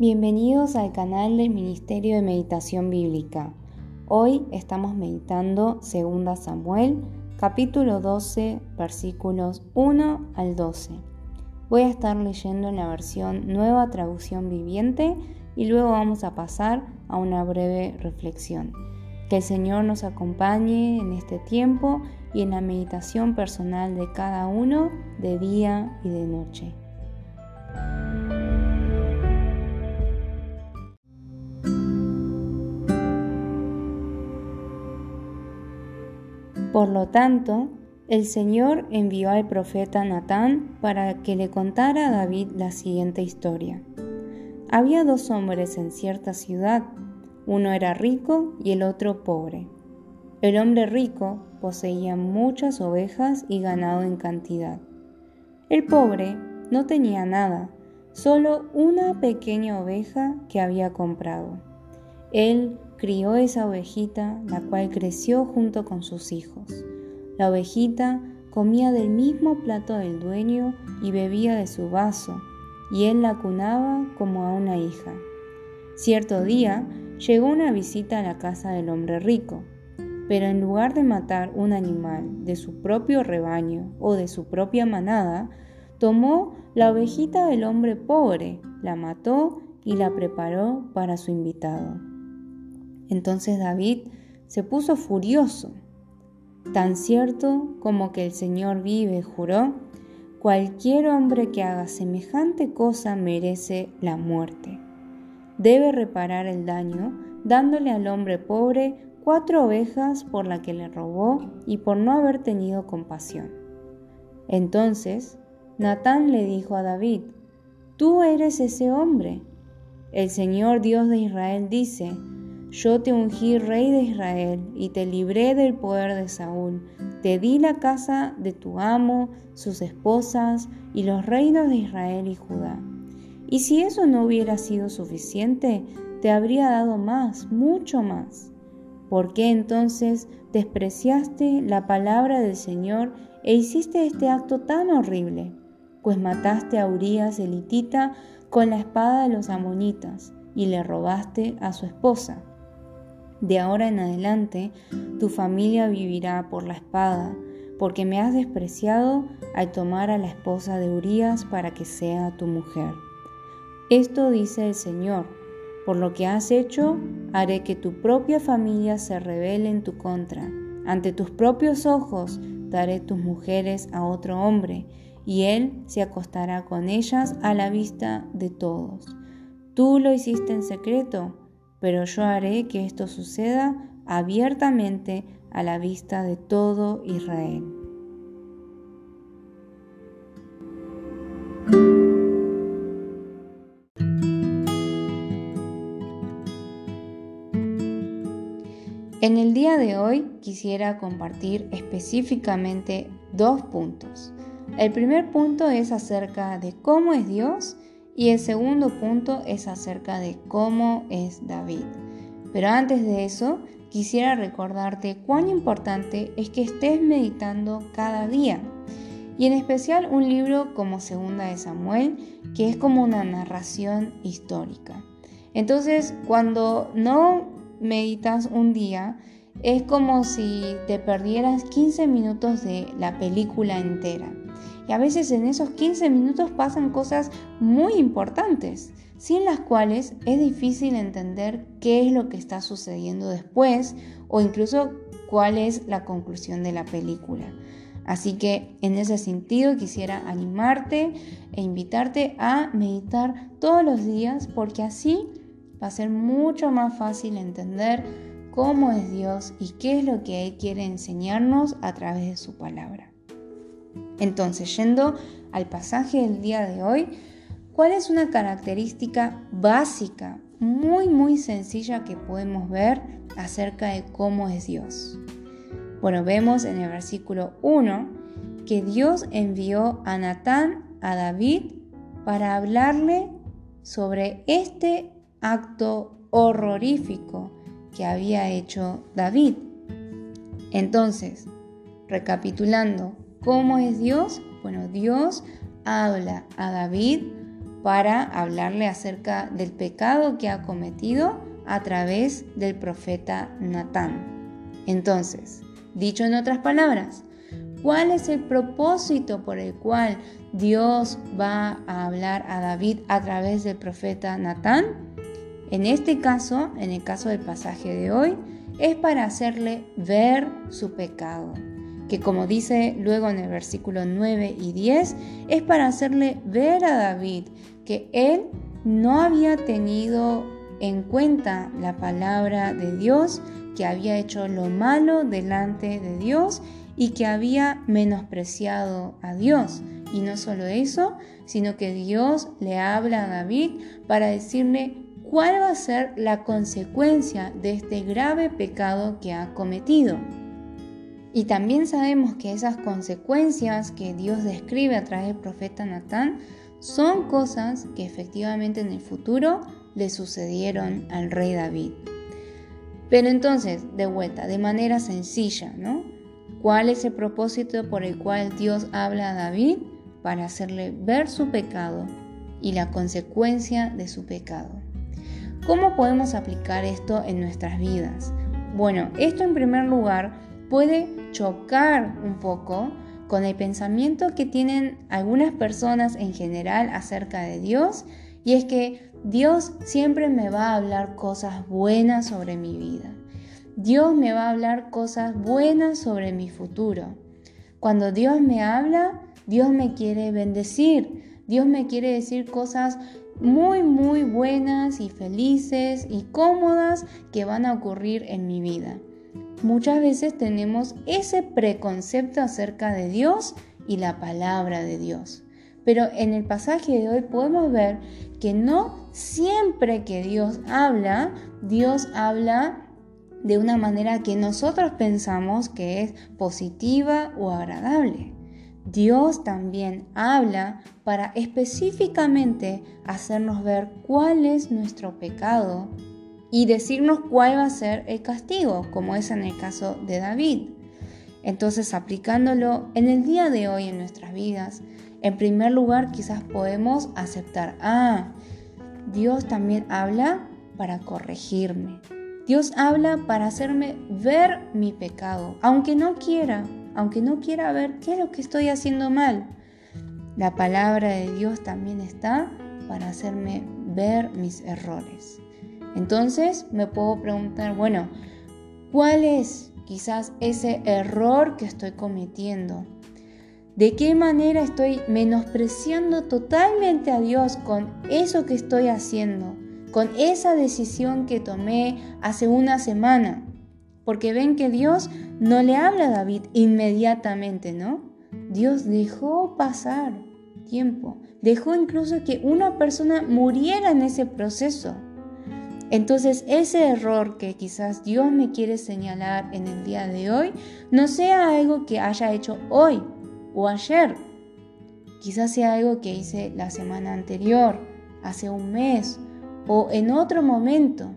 Bienvenidos al canal del Ministerio de Meditación Bíblica. Hoy estamos meditando 2 Samuel, capítulo 12, versículos 1 al 12. Voy a estar leyendo en la versión Nueva Traducción Viviente y luego vamos a pasar a una breve reflexión. Que el Señor nos acompañe en este tiempo y en la meditación personal de cada uno de día y de noche. Por lo tanto, el Señor envió al profeta Natán para que le contara a David la siguiente historia. Había dos hombres en cierta ciudad, uno era rico y el otro pobre. El hombre rico poseía muchas ovejas y ganado en cantidad. El pobre no tenía nada, solo una pequeña oveja que había comprado. Él crió esa ovejita, la cual creció junto con sus hijos. La ovejita comía del mismo plato del dueño y bebía de su vaso, y él la cunaba como a una hija. Cierto día llegó una visita a la casa del hombre rico, pero en lugar de matar un animal de su propio rebaño o de su propia manada, tomó la ovejita del hombre pobre, la mató y la preparó para su invitado. Entonces David se puso furioso. Tan cierto como que el Señor vive, juró, cualquier hombre que haga semejante cosa merece la muerte. Debe reparar el daño dándole al hombre pobre cuatro ovejas por la que le robó y por no haber tenido compasión. Entonces Natán le dijo a David, Tú eres ese hombre. El Señor Dios de Israel dice, yo te ungí rey de Israel y te libré del poder de Saúl. Te di la casa de tu amo, sus esposas y los reinos de Israel y Judá. Y si eso no hubiera sido suficiente, te habría dado más, mucho más. ¿Por qué entonces despreciaste la palabra del Señor e hiciste este acto tan horrible? Pues mataste a Urias elitita con la espada de los amonitas y le robaste a su esposa. De ahora en adelante, tu familia vivirá por la espada, porque me has despreciado al tomar a la esposa de Urías para que sea tu mujer. Esto dice el Señor, por lo que has hecho, haré que tu propia familia se rebele en tu contra. Ante tus propios ojos daré tus mujeres a otro hombre, y él se acostará con ellas a la vista de todos. Tú lo hiciste en secreto, pero yo haré que esto suceda abiertamente a la vista de todo Israel. En el día de hoy quisiera compartir específicamente dos puntos. El primer punto es acerca de cómo es Dios y el segundo punto es acerca de cómo es David. Pero antes de eso, quisiera recordarte cuán importante es que estés meditando cada día. Y en especial un libro como Segunda de Samuel, que es como una narración histórica. Entonces, cuando no meditas un día, es como si te perdieras 15 minutos de la película entera. Y a veces en esos 15 minutos pasan cosas muy importantes, sin las cuales es difícil entender qué es lo que está sucediendo después o incluso cuál es la conclusión de la película. Así que en ese sentido quisiera animarte e invitarte a meditar todos los días porque así va a ser mucho más fácil entender cómo es Dios y qué es lo que Él quiere enseñarnos a través de su palabra. Entonces, yendo al pasaje del día de hoy, ¿cuál es una característica básica, muy, muy sencilla que podemos ver acerca de cómo es Dios? Bueno, vemos en el versículo 1 que Dios envió a Natán a David para hablarle sobre este acto horrorífico que había hecho David. Entonces, recapitulando, ¿Cómo es Dios? Bueno, Dios habla a David para hablarle acerca del pecado que ha cometido a través del profeta Natán. Entonces, dicho en otras palabras, ¿cuál es el propósito por el cual Dios va a hablar a David a través del profeta Natán? En este caso, en el caso del pasaje de hoy, es para hacerle ver su pecado, que como dice luego en el versículo 9 y 10, es para hacerle ver a David que él no había tenido en cuenta la palabra de Dios, que había hecho lo malo delante de Dios y que había menospreciado a Dios. Y no solo eso, sino que Dios le habla a David para decirle cuál va a ser la consecuencia de este grave pecado que ha cometido. Y también sabemos que esas consecuencias que Dios describe a través del profeta Natán son cosas que efectivamente en el futuro le sucedieron al rey David. Pero entonces, de vuelta, de manera sencilla, ¿no? ¿Cuál es el propósito por el cual Dios habla a David? Para hacerle ver su pecado y la consecuencia de su pecado. ¿Cómo podemos aplicar esto en nuestras vidas? Bueno, esto en primer lugar puede chocar un poco con el pensamiento que tienen algunas personas en general acerca de Dios y es que Dios siempre me va a hablar cosas buenas sobre mi vida. Dios me va a hablar cosas buenas sobre mi futuro. Cuando Dios me habla, Dios me quiere bendecir. Dios me quiere decir cosas muy, muy buenas y felices y cómodas que van a ocurrir en mi vida. Muchas veces tenemos ese preconcepto acerca de Dios y la palabra de Dios. Pero en el pasaje de hoy podemos ver que no siempre que Dios habla, Dios habla de una manera que nosotros pensamos que es positiva o agradable. Dios también habla para específicamente hacernos ver cuál es nuestro pecado y decirnos cuál va a ser el castigo, como es en el caso de David. Entonces, aplicándolo en el día de hoy en nuestras vidas, en primer lugar quizás podemos aceptar, ah, Dios también habla para corregirme. Dios habla para hacerme ver mi pecado, aunque no quiera, aunque no quiera ver qué es lo que estoy haciendo mal. La palabra de Dios también está para hacerme ver mis errores. Entonces me puedo preguntar, bueno, ¿cuál es quizás ese error que estoy cometiendo? ¿De qué manera estoy menospreciando totalmente a Dios con eso que estoy haciendo? Con esa decisión que tomé hace una semana. Porque ven que Dios no le habla a David inmediatamente, ¿no? Dios dejó pasar tiempo, dejó incluso que una persona muriera en ese proceso. Entonces ese error que quizás Dios me quiere señalar en el día de hoy no sea algo que haya hecho hoy o ayer. Quizás sea algo que hice la semana anterior, hace un mes o en otro momento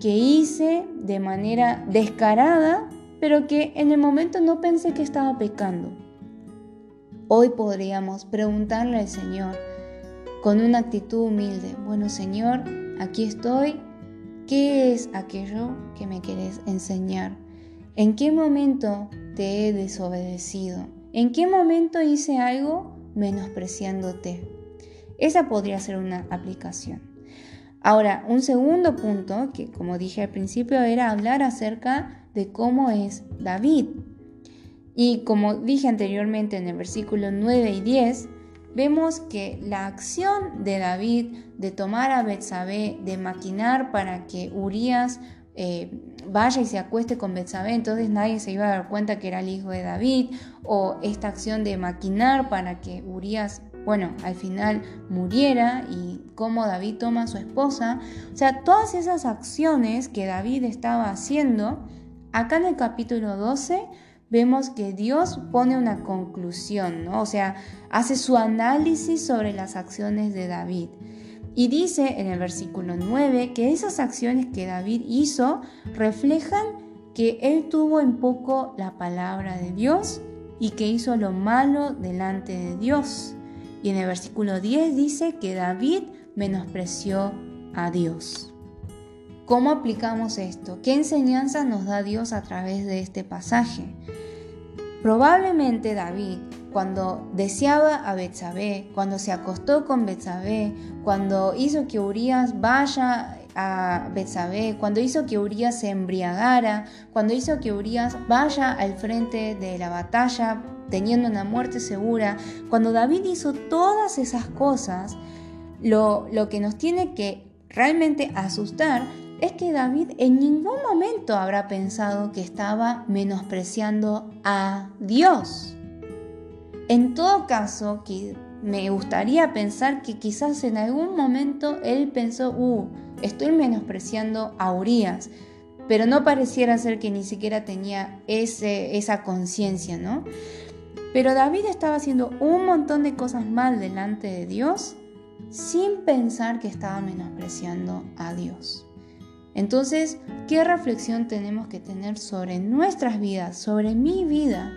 que hice de manera descarada, pero que en el momento no pensé que estaba pecando. Hoy podríamos preguntarle al Señor con una actitud humilde, bueno Señor, aquí estoy, ¿qué es aquello que me quieres enseñar? ¿En qué momento te he desobedecido? ¿En qué momento hice algo menospreciándote? Esa podría ser una aplicación. Ahora, un segundo punto, que como dije al principio, era hablar acerca de cómo es David. Y como dije anteriormente en el versículo 9 y 10, vemos que la acción de David de tomar a Betsabé, de maquinar para que Urias eh, vaya y se acueste con Betsabé, entonces nadie se iba a dar cuenta que era el hijo de David, o esta acción de maquinar para que Urias bueno, al final muriera y cómo David toma a su esposa. O sea, todas esas acciones que David estaba haciendo, acá en el capítulo 12 vemos que Dios pone una conclusión. O sea, hace su análisis sobre las acciones de David. Y dice en el versículo 9 que esas acciones que David hizo reflejan que él tuvo en poco la palabra de Dios y que hizo lo malo delante de Dios. Y en el versículo 10 dice que David menospreció a Dios. ¿Cómo aplicamos esto? ¿Qué enseñanza nos da Dios a través de este pasaje? Probablemente David, cuando deseaba a Betsabé, cuando se acostó con Betsabé, cuando hizo que Urias vaya a Betsabé, cuando hizo que Urias se embriagara, cuando hizo que Urias vaya al frente de la batalla teniendo una muerte segura, cuando David hizo todas esas cosas, lo, lo que nos tiene que realmente asustar es que David en ningún momento habrá pensado que estaba menospreciando a Dios. En todo caso, me gustaría pensar que quizás en algún momento él pensó, uh, estoy menospreciando a Urias, pero no pareciera ser que ni siquiera tenía ese, esa conciencia, ¿no? Pero David estaba haciendo un montón de cosas mal delante de Dios sin pensar que estaba menospreciando a Dios. Entonces, ¿qué reflexión tenemos que tener sobre nuestras vidas, sobre mi vida?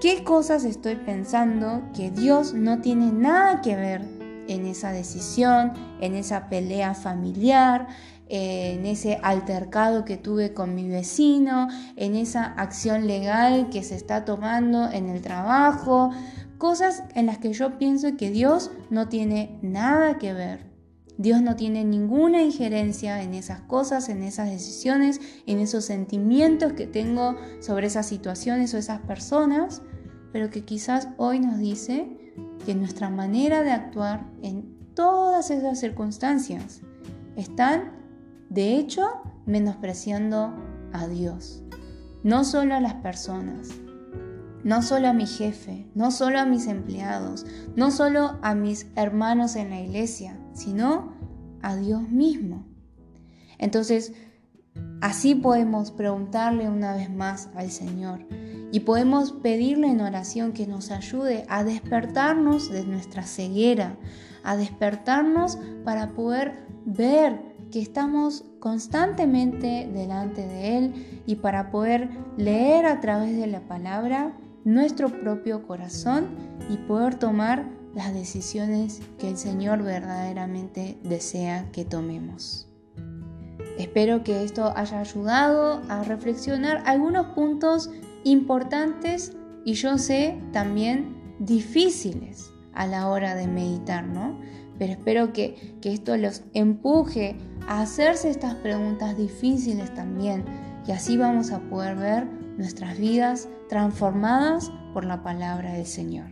¿Qué cosas estoy pensando que Dios no tiene nada que ver en esa decisión, en esa pelea familiar, en ese altercado que tuve con mi vecino, en esa acción legal que se está tomando en el trabajo? Cosas en las que yo pienso que Dios no tiene nada que ver. Dios no tiene ninguna injerencia en esas cosas, en esas decisiones, en esos sentimientos que tengo sobre esas situaciones o esas personas, pero que quizás hoy nos dice que nuestra manera de actuar en todas esas circunstancias están, de hecho, menospreciando a Dios. No solo a las personas, no solo a mi jefe, no solo a mis empleados, no solo a mis hermanos en la iglesia, sino a Dios mismo. Entonces, así podemos preguntarle una vez más al Señor y podemos pedirle en oración que nos ayude a despertarnos de nuestra ceguera, a despertarnos para poder ver que estamos constantemente delante de Él y para poder leer a través de la palabra nuestro propio corazón y poder tomar las decisiones que el Señor verdaderamente desea que tomemos. Espero que esto haya ayudado a reflexionar algunos puntos importantes y yo sé también difíciles a la hora de meditar, ¿no? Pero espero que, que esto los empuje a hacerse estas preguntas difíciles también y así vamos a poder ver nuestras vidas transformadas por la palabra del Señor.